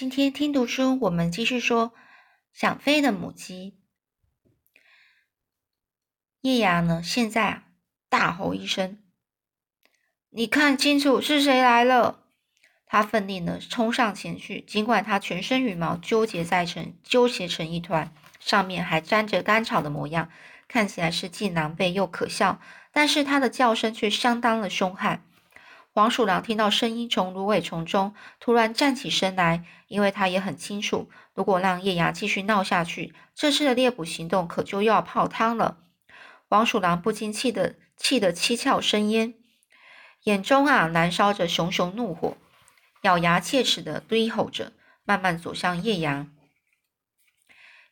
今天听读书，我们继续说想飞的母鸡。叶芽呢，现在，大吼一声：“你看清楚是谁来了！”他奋力呢冲上前去，尽管他全身羽毛纠结在成纠结成一团，上面还沾着干草的模样，看起来是既狼狈又可笑，但是他的叫声却相当的凶悍。黄鼠狼听到声音从芦苇丛中突然站起身来，因为他也很清楚，如果让叶芽继续闹下去，这次的猎捕行动可就要泡汤了。黄鼠狼不禁气得气得七窍生烟，眼中啊燃烧着熊熊怒火，咬牙切齿的低吼着，慢慢走向叶芽。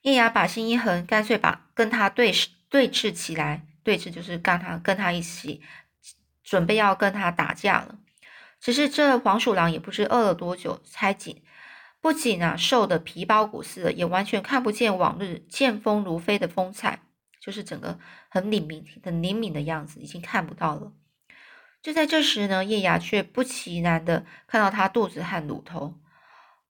叶芽把心一横，干脆把跟他对对峙起来，对峙就是跟他跟他一起。准备要跟他打架了，只是这黄鼠狼也不知饿了多久，才紧不仅啊瘦的皮包骨似的，也完全看不见往日见风如飞的风采，就是整个很灵敏、很灵敏的样子，已经看不到了。就在这时呢，叶芽却不其然的看到他肚子和乳头。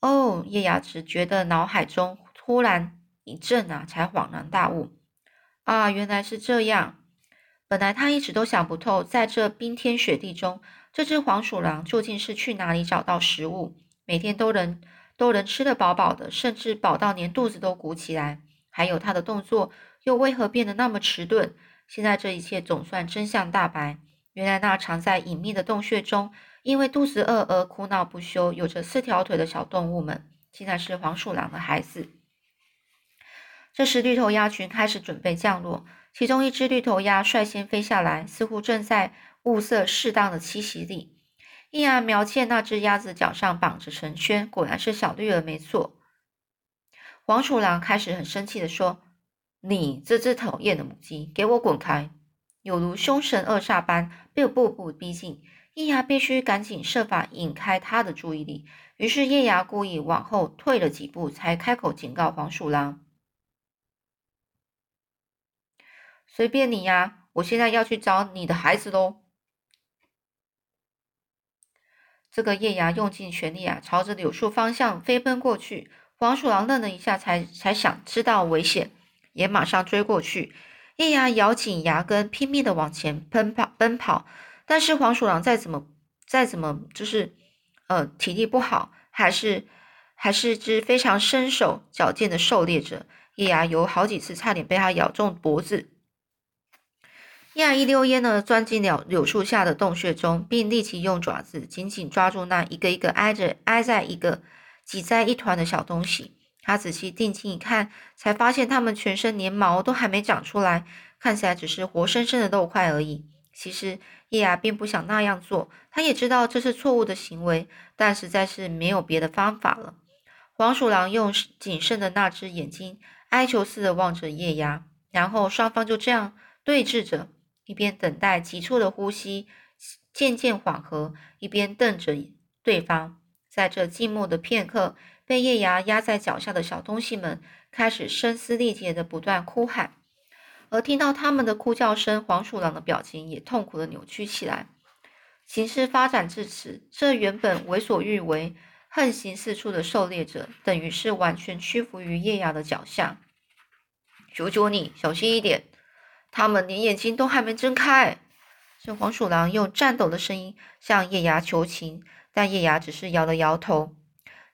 哦，叶芽只觉得脑海中突然一震啊，才恍然大悟啊，原来是这样。本来他一直都想不透，在这冰天雪地中，这只黄鼠狼究竟是去哪里找到食物，每天都能都能吃得饱饱的，甚至饱到连肚子都鼓起来。还有他的动作又为何变得那么迟钝？现在这一切总算真相大白。原来那藏在隐秘的洞穴中，因为肚子饿而哭闹不休、有着四条腿的小动物们，竟然是黄鼠狼的孩子。这时，绿头鸭群开始准备降落。其中一只绿头鸭率先飞下来，似乎正在物色适当的栖息地。叶芽瞄见那只鸭子脚上绑着绳圈，果然是小绿儿，没错。黄鼠狼开始很生气的说：“你这只讨厌的母鸡，给我滚开！”有如凶神恶煞般，又步步逼近。叶芽必须赶紧设法引开他的注意力，于是叶芽故意往后退了几步，才开口警告黄鼠狼。随便你呀！我现在要去找你的孩子喽。这个叶芽用尽全力啊，朝着柳树方向飞奔过去。黄鼠狼愣了一下，才才想知道危险，也马上追过去。叶芽咬紧牙根，拼命的往前奔跑奔跑。但是黄鼠狼再怎么再怎么就是呃体力不好，还是还是只非常身手矫健的狩猎者。叶芽有好几次差点被它咬中脖子。亚一溜烟呢，钻进了柳树下的洞穴中，并立即用爪子紧紧抓住那一个一个挨着挨在一个挤在一团的小东西。他仔细定睛一看，才发现它们全身连毛都还没长出来，看起来只是活生生的肉块而已。其实叶芽并不想那样做，他也知道这是错误的行为，但实在是没有别的方法了。黄鼠狼用仅剩的那只眼睛哀求似的望着叶芽，然后双方就这样对峙着。一边等待急促的呼吸渐渐缓和，一边瞪着对方。在这静默的片刻，被叶芽压在脚下的小东西们开始声嘶力竭的不断哭喊，而听到他们的哭叫声，黄鼠狼的表情也痛苦的扭曲起来。形势发展至此，这原本为所欲为、横行四处的狩猎者，等于是完全屈服于叶芽的脚下。求求你，小心一点！他们连眼睛都还没睁开，这黄鼠狼用颤抖的声音向叶芽求情，但叶芽只是摇了摇头。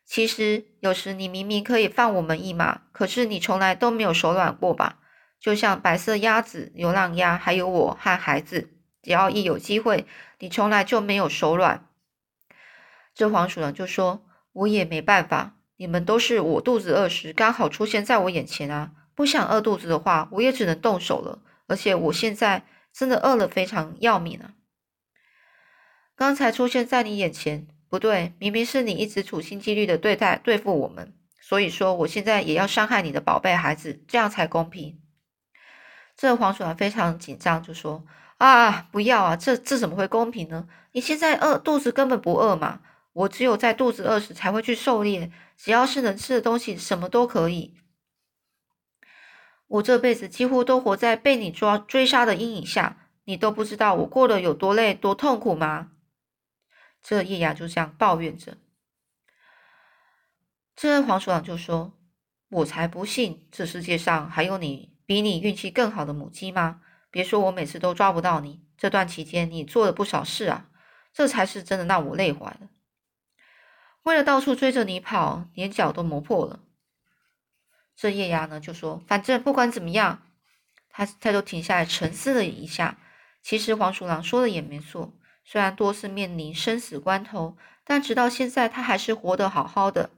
其实有时你明明可以放我们一马，可是你从来都没有手软过吧？就像白色鸭子、流浪鸭，还有我和孩子，只要一有机会，你从来就没有手软。这黄鼠狼就说：“我也没办法，你们都是我肚子饿时刚好出现在我眼前啊！不想饿肚子的话，我也只能动手了。”而且我现在真的饿了，非常要命啊！刚才出现在你眼前，不对，明明是你一直处心积虑的对待对付我们，所以说我现在也要伤害你的宝贝孩子，这样才公平。这黄鼠狼非常紧张，就说：“啊，不要啊，这这怎么会公平呢？你现在饿，肚子根本不饿嘛！我只有在肚子饿时才会去狩猎，只要是能吃的东西，什么都可以。”我这辈子几乎都活在被你抓追杀的阴影下，你都不知道我过得有多累、多痛苦吗？这叶芽就这样抱怨着。这黄鼠狼就说：“我才不信这世界上还有你比你运气更好的母鸡吗？别说我每次都抓不到你，这段期间你做了不少事啊，这才是真的让我累坏了。为了到处追着你跑，连脚都磨破了。”这叶芽呢就说：“反正不管怎么样，他他就停下来沉思了一下。其实黄鼠狼说的也没错。”虽然多次面临生死关头，但直到现在，他还是活得好好的。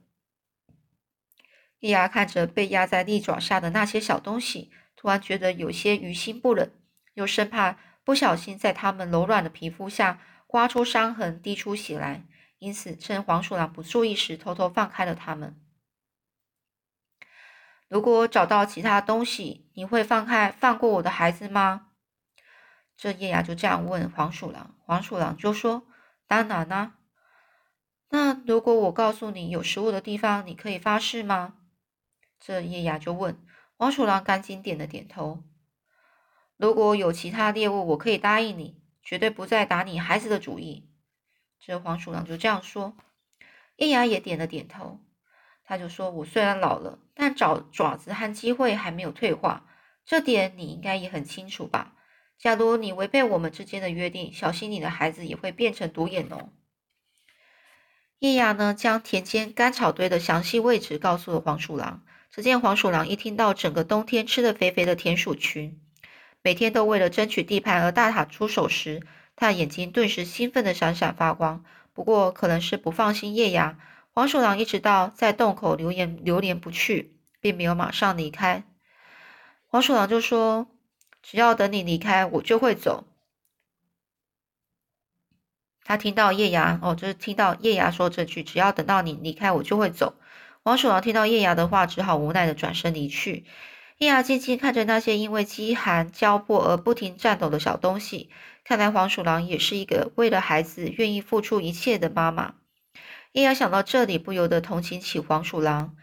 叶芽看着被压在利爪下的那些小东西，突然觉得有些于心不忍，又生怕不小心在它们柔软的皮肤下刮出伤痕、滴出血来，因此趁黄鼠狼不注意时，偷偷放开了它们。如果找到其他东西，你会放开、放过我的孩子吗？这叶芽就这样问黄鼠狼，黄鼠狼就说：“当然啦。那如果我告诉你有食物的地方，你可以发誓吗？”这叶芽就问黄鼠狼，赶紧点了点头。如果有其他猎物，我可以答应你，绝对不再打你孩子的主意。这黄鼠狼就这样说。叶芽也点了点头，他就说：“我虽然老了，但爪爪子和机会还没有退化，这点你应该也很清楚吧？”假如你违背我们之间的约定，小心你的孩子也会变成独眼龙。叶芽呢，将田间干草堆的详细位置告诉了黄鼠狼。只见黄鼠狼一听到整个冬天吃的肥肥的田鼠群，每天都为了争取地盘而大打出手时，他的眼睛顿时兴奋的闪闪发光。不过可能是不放心叶芽，黄鼠狼一直到在洞口流连流连不去，并没有马上离开。黄鼠狼就说。只要等你离开，我就会走。他听到叶芽哦，就是听到叶芽说这句：“只要等到你离开，我就会走。”黄鼠狼听到叶芽的话，只好无奈的转身离去。叶芽静静看着那些因为饥寒交迫而不停颤抖的小东西，看来黄鼠狼也是一个为了孩子愿意付出一切的妈妈。叶芽想到这里，不由得同情起黄鼠狼，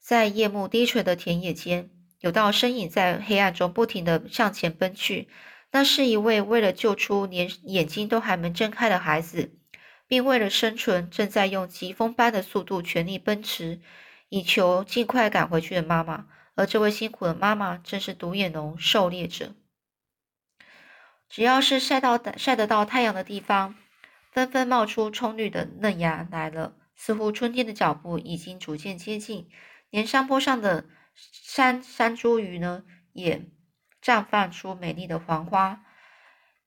在夜幕低垂的田野间。有道身影在黑暗中不停地向前奔去，那是一位为了救出连眼睛都还没睁开的孩子，并为了生存正在用疾风般的速度全力奔驰，以求尽快赶回去的妈妈。而这位辛苦的妈妈正是独眼龙狩猎者。只要是晒到晒得到太阳的地方，纷纷冒出葱绿的嫩芽来了，似乎春天的脚步已经逐渐接近，连山坡上的。山山茱萸呢，也绽放出美丽的黄花。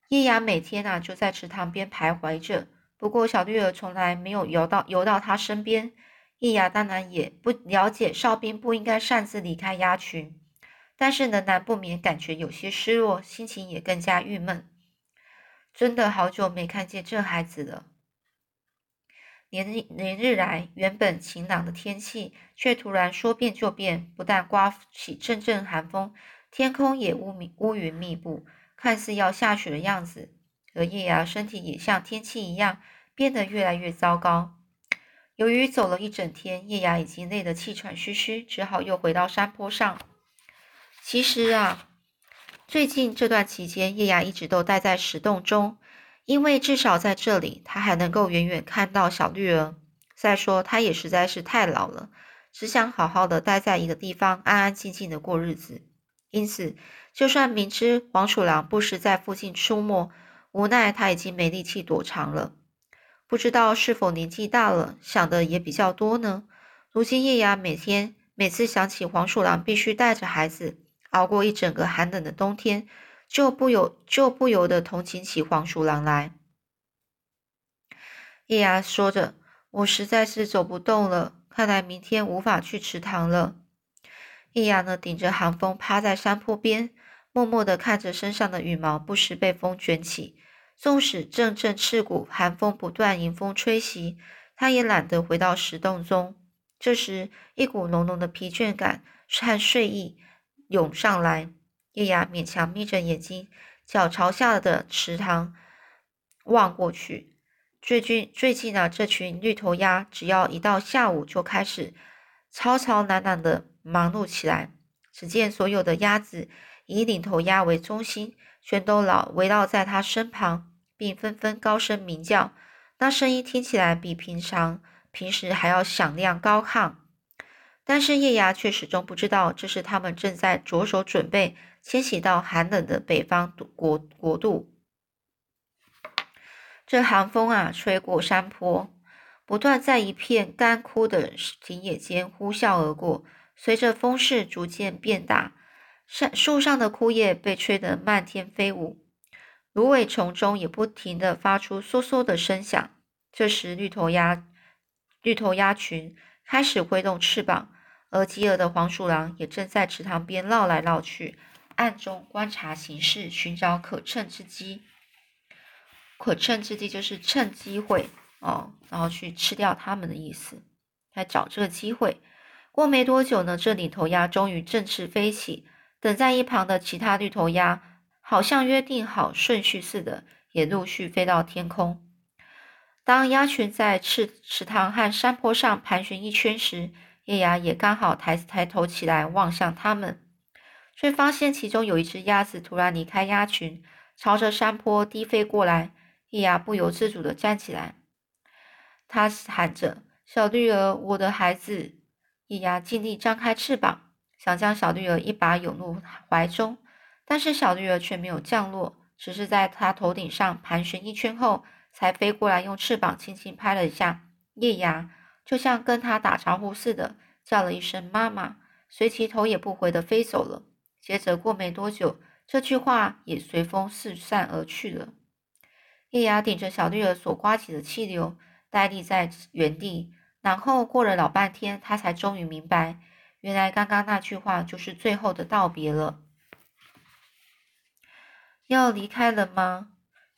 叶芽每天啊就在池塘边徘徊着，不过小绿儿从来没有游到游到他身边。叶芽当然也不了解哨兵不应该擅自离开鸭群，但是呢，难不免感觉有些失落，心情也更加郁闷。真的好久没看见这孩子了。连日连日来，原本晴朗的天气却突然说变就变，不但刮起阵阵寒风，天空也乌密乌云密布，看似要下雪的样子。而叶芽身体也像天气一样变得越来越糟糕。由于走了一整天，叶芽已经累得气喘吁吁，只好又回到山坡上。其实啊，最近这段期间，叶芽一直都待在石洞中。因为至少在这里，他还能够远远看到小绿儿。再说，他也实在是太老了，只想好好的待在一个地方，安安静静的过日子。因此，就算明知黄鼠狼不时在附近出没，无奈他已经没力气躲藏了。不知道是否年纪大了，想的也比较多呢？如今叶芽每天每次想起黄鼠狼必须带着孩子熬过一整个寒冷的冬天。就不由就不由得同情起黄鼠狼来。叶芽说着：“我实在是走不动了，看来明天无法去池塘了。”叶芽呢，顶着寒风趴在山坡边，默默地看着身上的羽毛不时被风卷起。纵使阵阵刺骨寒风不断迎风吹袭，他也懒得回到石洞中。这时，一股浓浓的疲倦感和睡意涌上来。叶芽勉强眯着眼睛，脚朝下的池塘望过去。最近最近啊，这群绿头鸭只要一到下午，就开始吵吵嚷嚷的忙碌起来。只见所有的鸭子以领头鸭为中心，全都老围绕在它身旁，并纷纷高声鸣叫。那声音听起来比平常平时还要响亮高亢。但是叶芽却始终不知道，这是他们正在着手准备迁徙到寒冷的北方国国度。这寒风啊，吹过山坡，不断在一片干枯的田野间呼啸而过。随着风势逐渐变大，山树上的枯叶被吹得漫天飞舞，芦苇丛中也不停地发出嗖嗖的声响。这时，绿头鸭、绿头鸭群开始挥动翅膀，而饥饿的黄鼠狼也正在池塘边绕来绕去，暗中观察形势，寻找可乘之机。可乘之机就是趁机会哦，然后去吃掉它们的意思，来找这个机会。过没多久呢，这领头鸭终于振翅飞起，等在一旁的其他绿头鸭好像约定好顺序似的，也陆续飞到天空。当鸭群在池池塘和山坡上盘旋一圈时，叶芽也刚好抬抬头起来望向它们，却发现其中有一只鸭子突然离开鸭群，朝着山坡低飞过来。叶芽不由自主地站起来，他喊着：“小绿儿，我的孩子！”叶芽尽力张开翅膀，想将小绿儿一把拥入怀中，但是小绿儿却没有降落，只是在他头顶上盘旋一圈后，才飞过来，用翅膀轻轻拍了一下叶芽，就像跟他打招呼似的，叫了一声“妈妈”，随即头也不回的飞走了。接着过没多久，这句话也随风四散而去了。叶芽顶着小绿儿所刮起的气流，呆立在原地。然后过了老半天，他才终于明白，原来刚刚那句话就是最后的道别了。要离开了吗？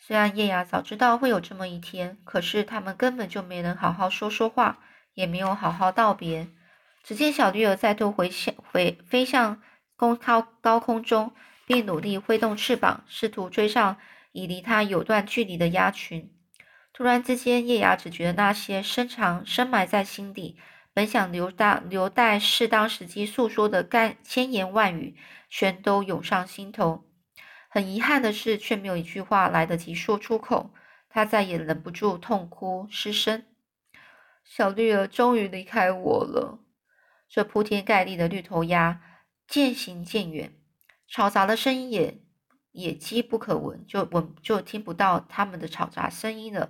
虽然叶芽早知道会有这么一天，可是他们根本就没能好好说说话，也没有好好道别。只见小绿儿再度回向回飞向空高高空中，并努力挥动翅膀，试图追上已离它有段距离的鸭群。突然之间，叶芽只觉得那些深藏、深埋在心底，本想留待留待适当时机诉说的干千言万语，全都涌上心头。很遗憾的是，却没有一句话来得及说出口。他再也忍不住痛哭失声。小绿儿终于离开我了。这铺天盖地的绿头鸭渐行渐远，吵杂的声音也也机不可闻，就闻就听不到他们的吵杂声音了。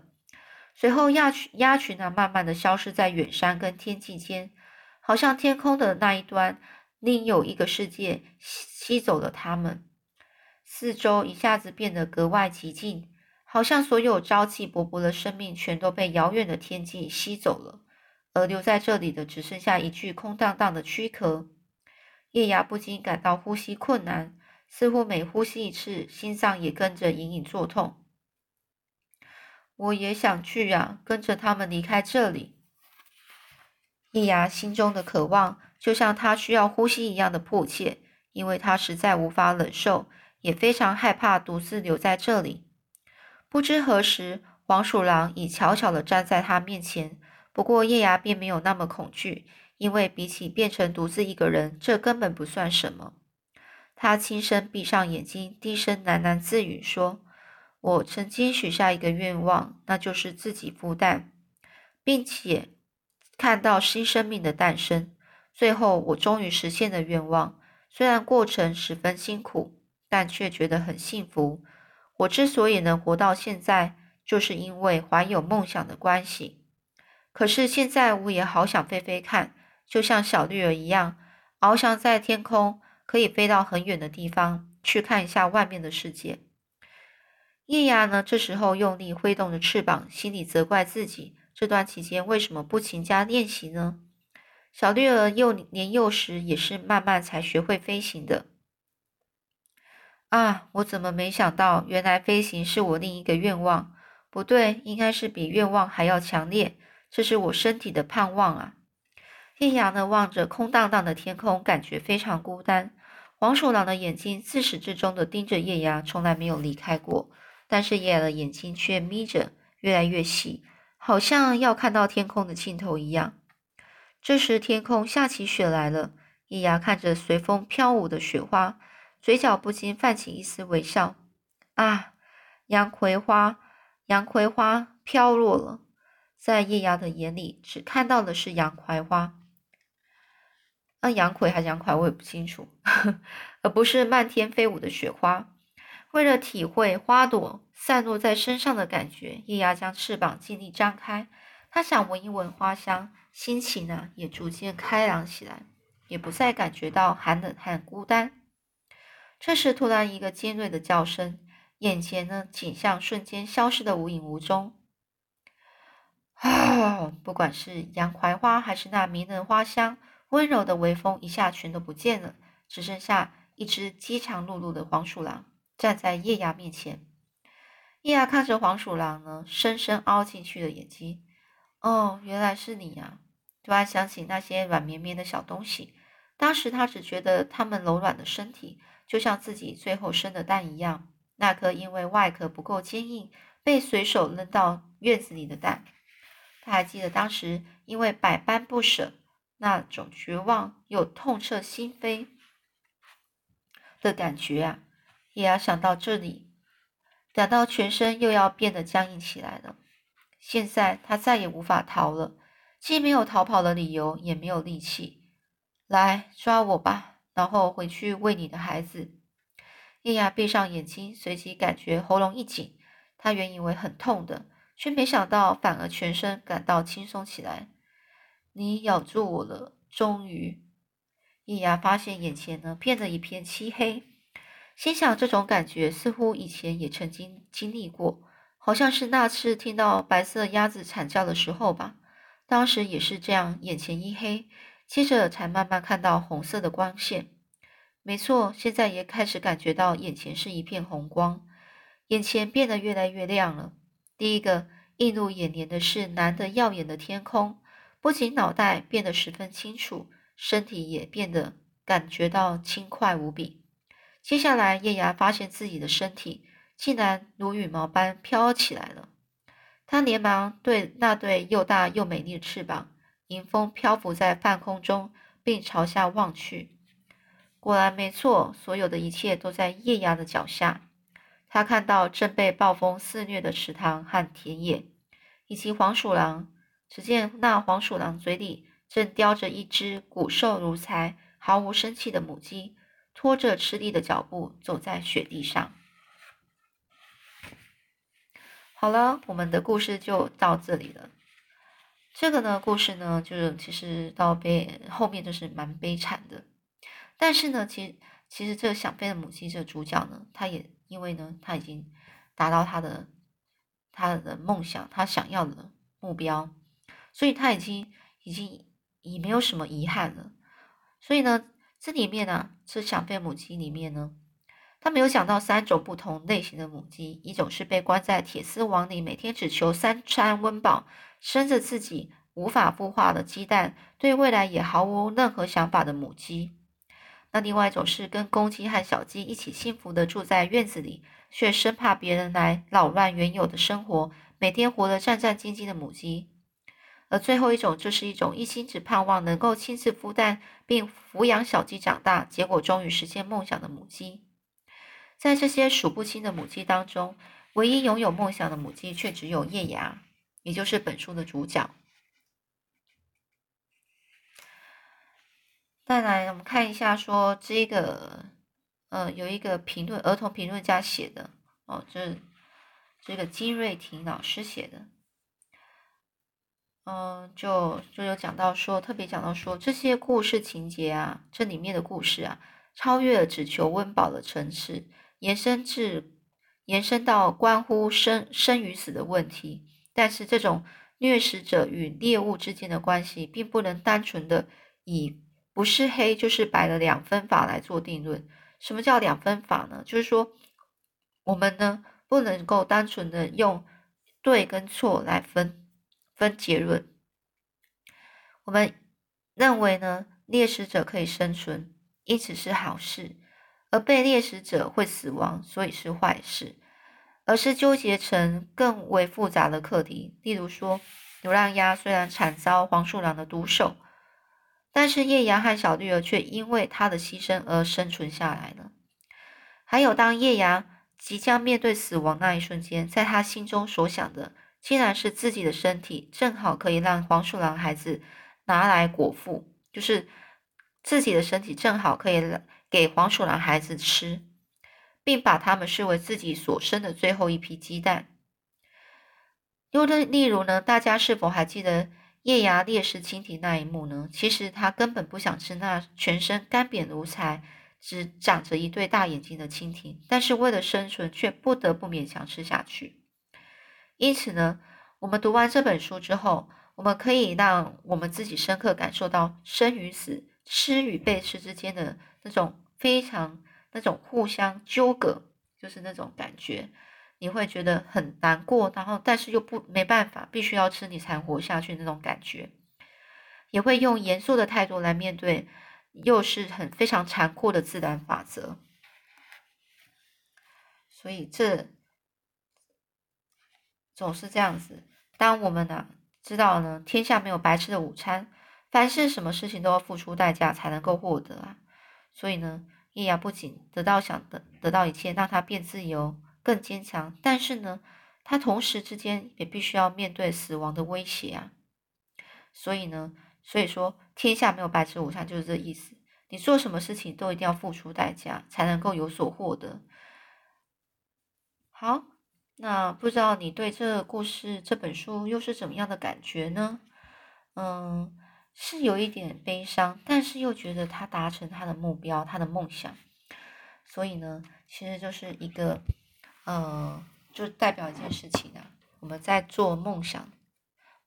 随后，鸭群鸭群呢，慢慢的消失在远山跟天际间，好像天空的那一端，另有一个世界吸吸走了他们。四周一下子变得格外寂静，好像所有朝气勃勃的生命全都被遥远的天际吸走了，而留在这里的只剩下一具空荡荡的躯壳。叶芽不禁感到呼吸困难，似乎每呼吸一次，心脏也跟着隐隐作痛。我也想去呀，跟着他们离开这里。叶芽心中的渴望，就像他需要呼吸一样的迫切，因为他实在无法忍受，也非常害怕独自留在这里。不知何时，黄鼠狼已悄悄地站在他面前。不过叶芽并没有那么恐惧，因为比起变成独自一个人，这根本不算什么。他轻声闭上眼睛，低声喃喃自语说。我曾经许下一个愿望，那就是自己孵蛋，并且看到新生命的诞生。最后，我终于实现了愿望。虽然过程十分辛苦，但却觉得很幸福。我之所以能活到现在，就是因为怀有梦想的关系。可是现在，我也好想飞飞看，就像小绿儿一样，翱翔在天空，可以飞到很远的地方，去看一下外面的世界。叶芽呢？这时候用力挥动着翅膀，心里责怪自己：这段期间为什么不勤加练习呢？小绿儿幼年幼时也是慢慢才学会飞行的。啊，我怎么没想到，原来飞行是我另一个愿望？不对，应该是比愿望还要强烈。这是我身体的盼望啊！叶芽呢，望着空荡荡的天空，感觉非常孤单。黄鼠狼的眼睛自始至终的盯着叶芽，从来没有离开过。但是叶芽的眼睛却眯着，越来越细，好像要看到天空的尽头一样。这时，天空下起雪来了。叶芽看着随风飘舞的雪花，嘴角不禁泛起一丝微笑。啊，杨葵花，杨葵花飘落了。在叶芽的眼里，只看到的是杨葵花。那杨葵还是杨槐，我也不清楚，而不是漫天飞舞的雪花。为了体会花朵散落在身上的感觉，叶芽将翅膀尽力张开。他想闻一闻花香，心情呢也逐渐开朗起来，也不再感觉到寒冷和孤单。这时，突然一个尖锐的叫声，眼前呢景象瞬间消失的无影无踪。啊！不管是洋槐花，还是那迷人花香，温柔的微风，一下全都不见了，只剩下一只饥肠辘辘的黄鼠狼。站在叶芽面前，叶芽看着黄鼠狼呢，深深凹进去的眼睛。哦，原来是你呀！突然想起那些软绵绵的小东西，当时他只觉得它们柔软的身体，就像自己最后生的蛋一样。那颗因为外壳不够坚硬，被随手扔到院子里的蛋。他还记得当时因为百般不舍，那种绝望又痛彻心扉的感觉啊！也要想到这里，感到全身又要变得僵硬起来了。现在他再也无法逃了，既没有逃跑的理由，也没有力气。来抓我吧，然后回去喂你的孩子。叶芽闭上眼睛，随即感觉喉咙一紧。他原以为很痛的，却没想到反而全身感到轻松起来。你咬住我了，终于。叶芽发现眼前呢变得一片漆黑。心想，这种感觉似乎以前也曾经经历过，好像是那次听到白色鸭子惨叫的时候吧。当时也是这样，眼前一黑，接着才慢慢看到红色的光线。没错，现在也开始感觉到眼前是一片红光，眼前变得越来越亮了。第一个映入眼帘的是蓝得耀眼的天空，不仅脑袋变得十分清楚，身体也变得感觉到轻快无比。接下来，叶芽发现自己的身体竟然如羽毛般飘起来了。他连忙对那对又大又美丽的翅膀迎风漂浮在半空中，并朝下望去。果然没错，所有的一切都在叶芽的脚下。他看到正被暴风肆虐的池塘和田野，以及黄鼠狼。只见那黄鼠狼嘴里正叼着一只骨瘦如柴、毫无生气的母鸡。拖着吃力的脚步走在雪地上。好了，我们的故事就到这里了。这个呢，故事呢，就是其实到悲后面就是蛮悲惨的。但是呢，其实其实这个想飞的母鸡这个主角呢，他也因为呢，他已经达到他的他的梦想，他想要的目标，所以他已经已经已没有什么遗憾了。所以呢。这里面呢，这想飞母鸡里面呢，他没有想到三种不同类型的母鸡，一种是被关在铁丝网里，每天只求三餐温饱，生着自己无法孵化的鸡蛋，对未来也毫无任何想法的母鸡；那另外一种是跟公鸡和小鸡一起幸福的住在院子里，却生怕别人来扰乱原有的生活，每天活得战战兢兢的母鸡。而最后一种，就是一种一心只盼望能够亲自孵蛋并抚养小鸡长大，结果终于实现梦想的母鸡。在这些数不清的母鸡当中，唯一拥有梦想的母鸡却只有叶芽，也就是本书的主角。再来，我们看一下，说这个，呃，有一个评论，儿童评论家写的，哦，这这个金瑞婷老师写的。嗯，就就有讲到说，特别讲到说，这些故事情节啊，这里面的故事啊，超越了只求温饱的层次，延伸至延伸到关乎生生与死的问题。但是，这种掠食者与猎物之间的关系，并不能单纯的以不是黑就是白的两分法来做定论。什么叫两分法呢？就是说，我们呢不能够单纯的用对跟错来分。分结论，我们认为呢，猎食者可以生存，因此是好事；而被猎食者会死亡，所以是坏事。而是纠结成更为复杂的课题。例如说，流浪鸭虽然惨遭黄鼠狼的毒手，但是叶芽和小绿儿却因为它的牺牲而生存下来了。还有，当叶芽即将面对死亡那一瞬间，在他心中所想的。竟然是自己的身体，正好可以让黄鼠狼孩子拿来果腹，就是自己的身体正好可以给黄鼠狼孩子吃，并把他们视为自己所生的最后一批鸡蛋。又例例如呢，大家是否还记得叶芽猎食蜻蜓那一幕呢？其实他根本不想吃那全身干瘪如柴、只长着一对大眼睛的蜻蜓，但是为了生存，却不得不勉强吃下去。因此呢，我们读完这本书之后，我们可以让我们自己深刻感受到生与死、吃与被吃之间的那种非常那种互相纠葛，就是那种感觉，你会觉得很难过，然后但是又不没办法，必须要吃你才活下去那种感觉，也会用严肃的态度来面对，又是很非常残酷的自然法则，所以这。总是这样子。当我们呢知道呢，天下没有白吃的午餐，凡是什么事情都要付出代价才能够获得啊。所以呢，叶芽不仅得到想得得到一切，让他变自由、更坚强，但是呢，他同时之间也必须要面对死亡的威胁啊。所以呢，所以说天下没有白吃午餐就是这意思。你做什么事情都一定要付出代价，才能够有所获得。好。那不知道你对这故事、这本书又是怎么样的感觉呢？嗯，是有一点悲伤，但是又觉得他达成他的目标、他的梦想，所以呢，其实就是一个，呃，就代表一件事情啊。我们在做梦想，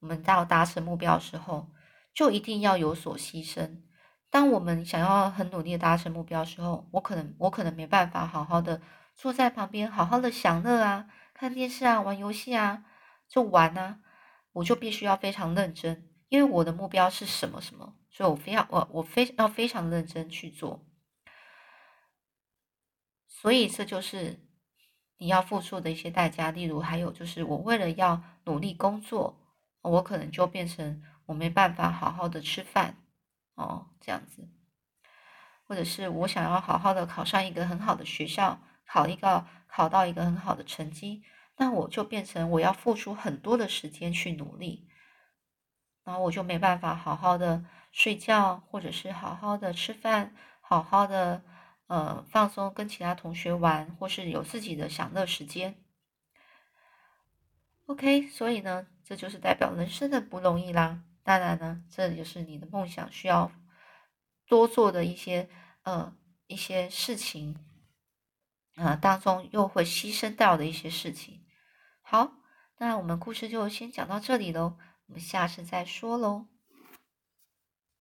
我们到达成目标的时候，就一定要有所牺牲。当我们想要很努力的达成目标的时候，我可能我可能没办法好好的坐在旁边，好好的享乐啊。看电视啊，玩游戏啊，就玩啊，我就必须要非常认真，因为我的目标是什么什么，所以我非常我我非要非常认真去做，所以这就是你要付出的一些代价。例如，还有就是我为了要努力工作，我可能就变成我没办法好好的吃饭哦，这样子，或者是我想要好好的考上一个很好的学校，考一个。考到一个很好的成绩，那我就变成我要付出很多的时间去努力，然后我就没办法好好的睡觉，或者是好好的吃饭，好好的呃放松，跟其他同学玩，或是有自己的享乐时间。OK，所以呢，这就是代表人生的不容易啦。当然呢，这也是你的梦想需要多做的一些呃一些事情。啊，当中又会牺牲掉的一些事情。好，那我们故事就先讲到这里喽，我们下次再说喽。